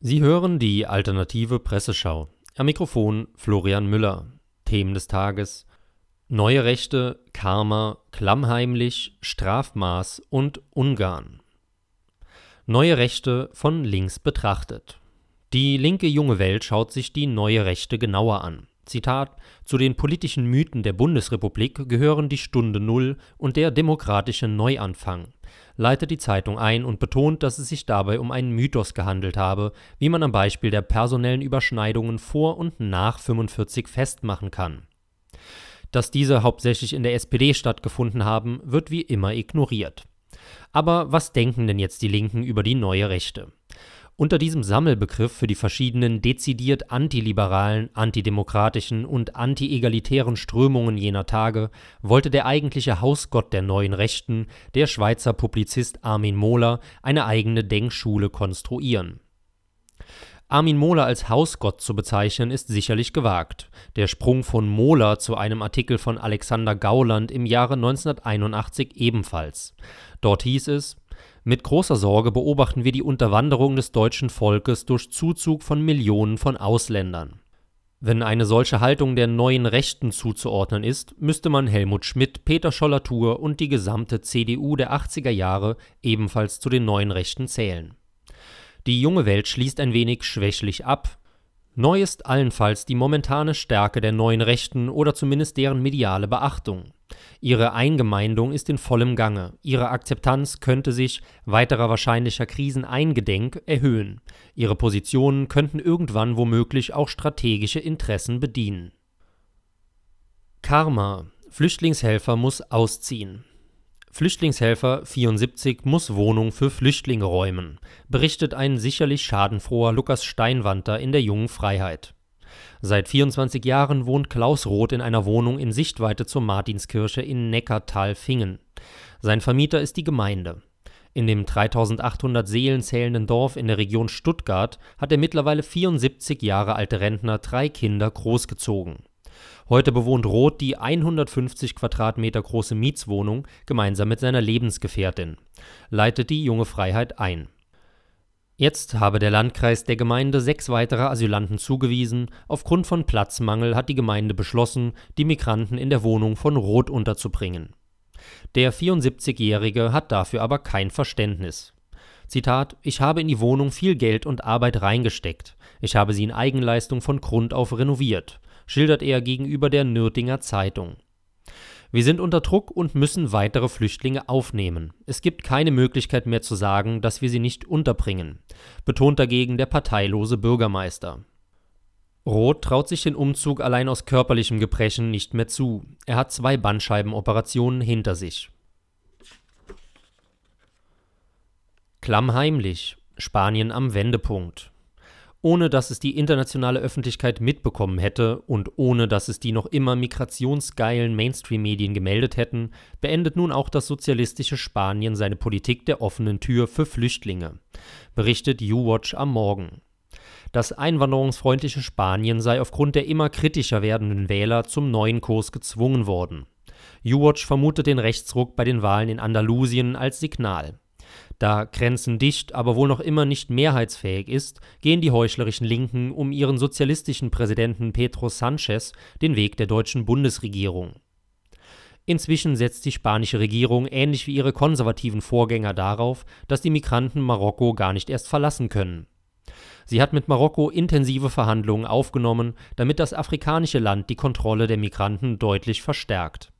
Sie hören die alternative Presseschau. Am Mikrofon Florian Müller. Themen des Tages: Neue Rechte, Karma, klammheimlich, Strafmaß und Ungarn. Neue Rechte von links betrachtet. Die linke junge Welt schaut sich die neue Rechte genauer an. Zitat: Zu den politischen Mythen der Bundesrepublik gehören die Stunde Null und der demokratische Neuanfang leitet die Zeitung ein und betont, dass es sich dabei um einen Mythos gehandelt habe, wie man am Beispiel der personellen Überschneidungen vor und nach 45 festmachen kann. Dass diese hauptsächlich in der SPD stattgefunden haben, wird wie immer ignoriert. Aber was denken denn jetzt die Linken über die neue Rechte? Unter diesem Sammelbegriff für die verschiedenen dezidiert antiliberalen, antidemokratischen und antiegalitären Strömungen jener Tage wollte der eigentliche Hausgott der neuen Rechten, der Schweizer Publizist Armin Mohler, eine eigene Denkschule konstruieren. Armin Mohler als Hausgott zu bezeichnen, ist sicherlich gewagt. Der Sprung von Mohler zu einem Artikel von Alexander Gauland im Jahre 1981 ebenfalls. Dort hieß es mit großer Sorge beobachten wir die Unterwanderung des deutschen Volkes durch Zuzug von Millionen von Ausländern. Wenn eine solche Haltung der neuen Rechten zuzuordnen ist, müsste man Helmut Schmidt, Peter Schollatur und die gesamte CDU der 80er Jahre ebenfalls zu den neuen Rechten zählen. Die junge Welt schließt ein wenig schwächlich ab, Neu ist allenfalls die momentane Stärke der neuen Rechten oder zumindest deren mediale Beachtung. Ihre Eingemeindung ist in vollem Gange. Ihre Akzeptanz könnte sich, weiterer wahrscheinlicher Krisen eingedenk, erhöhen. Ihre Positionen könnten irgendwann womöglich auch strategische Interessen bedienen. Karma. Flüchtlingshelfer muss ausziehen. Flüchtlingshelfer 74 muss Wohnung für Flüchtlinge räumen, berichtet ein sicherlich schadenfroher Lukas Steinwanter in der Jungen Freiheit. Seit 24 Jahren wohnt Klaus Roth in einer Wohnung in Sichtweite zur Martinskirche in Neckartal-Fingen. Sein Vermieter ist die Gemeinde. In dem 3800 Seelen zählenden Dorf in der Region Stuttgart hat der mittlerweile 74 Jahre alte Rentner drei Kinder großgezogen. Heute bewohnt Roth die 150 Quadratmeter große Mietswohnung gemeinsam mit seiner Lebensgefährtin, leitet die junge Freiheit ein. Jetzt habe der Landkreis der Gemeinde sechs weitere Asylanten zugewiesen. Aufgrund von Platzmangel hat die Gemeinde beschlossen, die Migranten in der Wohnung von Roth unterzubringen. Der 74-Jährige hat dafür aber kein Verständnis. Zitat: Ich habe in die Wohnung viel Geld und Arbeit reingesteckt. Ich habe sie in Eigenleistung von Grund auf renoviert schildert er gegenüber der Nürtinger Zeitung. Wir sind unter Druck und müssen weitere Flüchtlinge aufnehmen. Es gibt keine Möglichkeit mehr zu sagen, dass wir sie nicht unterbringen, betont dagegen der parteilose Bürgermeister. Roth traut sich den Umzug allein aus körperlichem Gebrechen nicht mehr zu. Er hat zwei Bandscheibenoperationen hinter sich. Klammheimlich. Spanien am Wendepunkt ohne dass es die internationale Öffentlichkeit mitbekommen hätte und ohne dass es die noch immer migrationsgeilen Mainstream-Medien gemeldet hätten, beendet nun auch das sozialistische Spanien seine Politik der offenen Tür für Flüchtlinge, berichtet U-Watch am Morgen. Das einwanderungsfreundliche Spanien sei aufgrund der immer kritischer werdenden Wähler zum neuen Kurs gezwungen worden. U-Watch vermutet den Rechtsruck bei den Wahlen in Andalusien als Signal. Da Grenzen dicht, aber wohl noch immer nicht mehrheitsfähig ist, gehen die heuchlerischen Linken um ihren sozialistischen Präsidenten Pedro Sanchez den Weg der deutschen Bundesregierung. Inzwischen setzt die spanische Regierung ähnlich wie ihre konservativen Vorgänger darauf, dass die Migranten Marokko gar nicht erst verlassen können. Sie hat mit Marokko intensive Verhandlungen aufgenommen, damit das afrikanische Land die Kontrolle der Migranten deutlich verstärkt.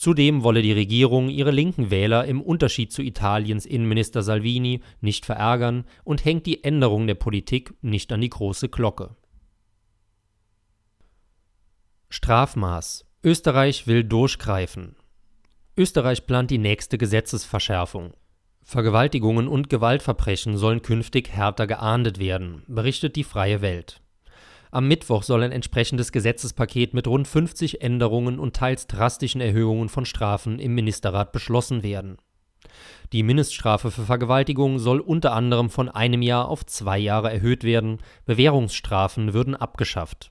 Zudem wolle die Regierung ihre linken Wähler im Unterschied zu Italiens Innenminister Salvini nicht verärgern und hängt die Änderung der Politik nicht an die große Glocke. Strafmaß Österreich will durchgreifen. Österreich plant die nächste Gesetzesverschärfung. Vergewaltigungen und Gewaltverbrechen sollen künftig härter geahndet werden, berichtet die Freie Welt. Am Mittwoch soll ein entsprechendes Gesetzespaket mit rund 50 Änderungen und teils drastischen Erhöhungen von Strafen im Ministerrat beschlossen werden. Die Mindeststrafe für Vergewaltigung soll unter anderem von einem Jahr auf zwei Jahre erhöht werden, Bewährungsstrafen würden abgeschafft.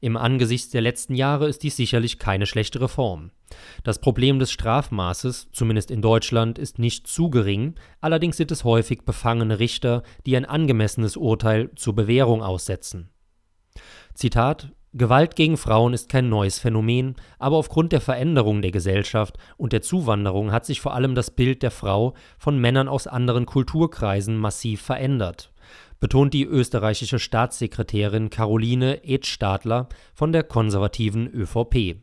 Im Angesicht der letzten Jahre ist dies sicherlich keine schlechte Reform. Das Problem des Strafmaßes, zumindest in Deutschland, ist nicht zu gering, allerdings sind es häufig befangene Richter, die ein angemessenes Urteil zur Bewährung aussetzen. Zitat Gewalt gegen Frauen ist kein neues Phänomen, aber aufgrund der Veränderung der Gesellschaft und der Zuwanderung hat sich vor allem das Bild der Frau von Männern aus anderen Kulturkreisen massiv verändert betont die österreichische Staatssekretärin Caroline Edstadler von der konservativen ÖVP.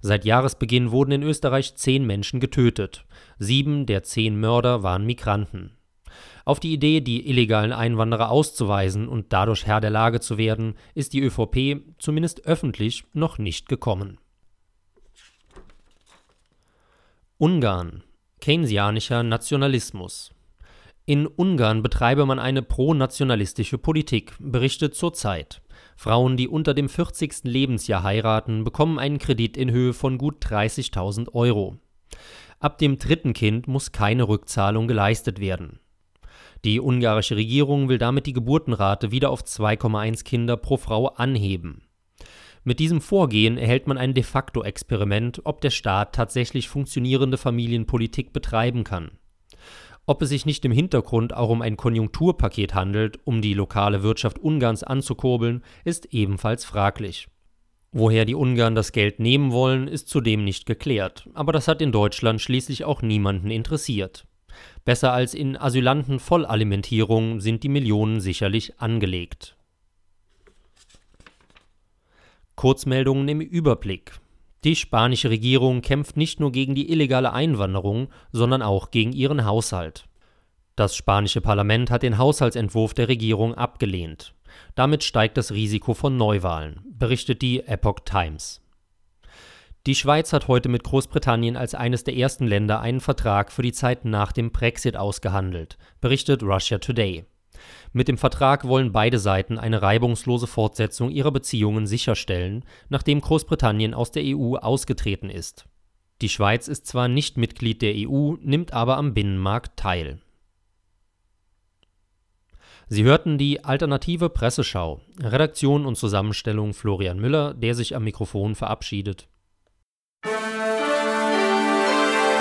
Seit Jahresbeginn wurden in Österreich zehn Menschen getötet. Sieben der zehn Mörder waren Migranten. Auf die Idee, die illegalen Einwanderer auszuweisen und dadurch Herr der Lage zu werden, ist die ÖVP zumindest öffentlich noch nicht gekommen. Ungarn Keynesianischer Nationalismus in Ungarn betreibe man eine pro-nationalistische Politik, berichtet zur Zeit. Frauen, die unter dem 40. Lebensjahr heiraten, bekommen einen Kredit in Höhe von gut 30.000 Euro. Ab dem dritten Kind muss keine Rückzahlung geleistet werden. Die ungarische Regierung will damit die Geburtenrate wieder auf 2,1 Kinder pro Frau anheben. Mit diesem Vorgehen erhält man ein de facto Experiment, ob der Staat tatsächlich funktionierende Familienpolitik betreiben kann. Ob es sich nicht im Hintergrund auch um ein Konjunkturpaket handelt, um die lokale Wirtschaft Ungarns anzukurbeln, ist ebenfalls fraglich. Woher die Ungarn das Geld nehmen wollen, ist zudem nicht geklärt, aber das hat in Deutschland schließlich auch niemanden interessiert. Besser als in Asylanten-Vollalimentierung sind die Millionen sicherlich angelegt. Kurzmeldungen im Überblick. Die spanische Regierung kämpft nicht nur gegen die illegale Einwanderung, sondern auch gegen ihren Haushalt. Das spanische Parlament hat den Haushaltsentwurf der Regierung abgelehnt. Damit steigt das Risiko von Neuwahlen, berichtet die Epoch Times. Die Schweiz hat heute mit Großbritannien als eines der ersten Länder einen Vertrag für die Zeit nach dem Brexit ausgehandelt, berichtet Russia Today. Mit dem Vertrag wollen beide Seiten eine reibungslose Fortsetzung ihrer Beziehungen sicherstellen, nachdem Großbritannien aus der EU ausgetreten ist. Die Schweiz ist zwar nicht Mitglied der EU, nimmt aber am Binnenmarkt teil. Sie hörten die alternative Presseschau. Redaktion und Zusammenstellung Florian Müller, der sich am Mikrofon verabschiedet.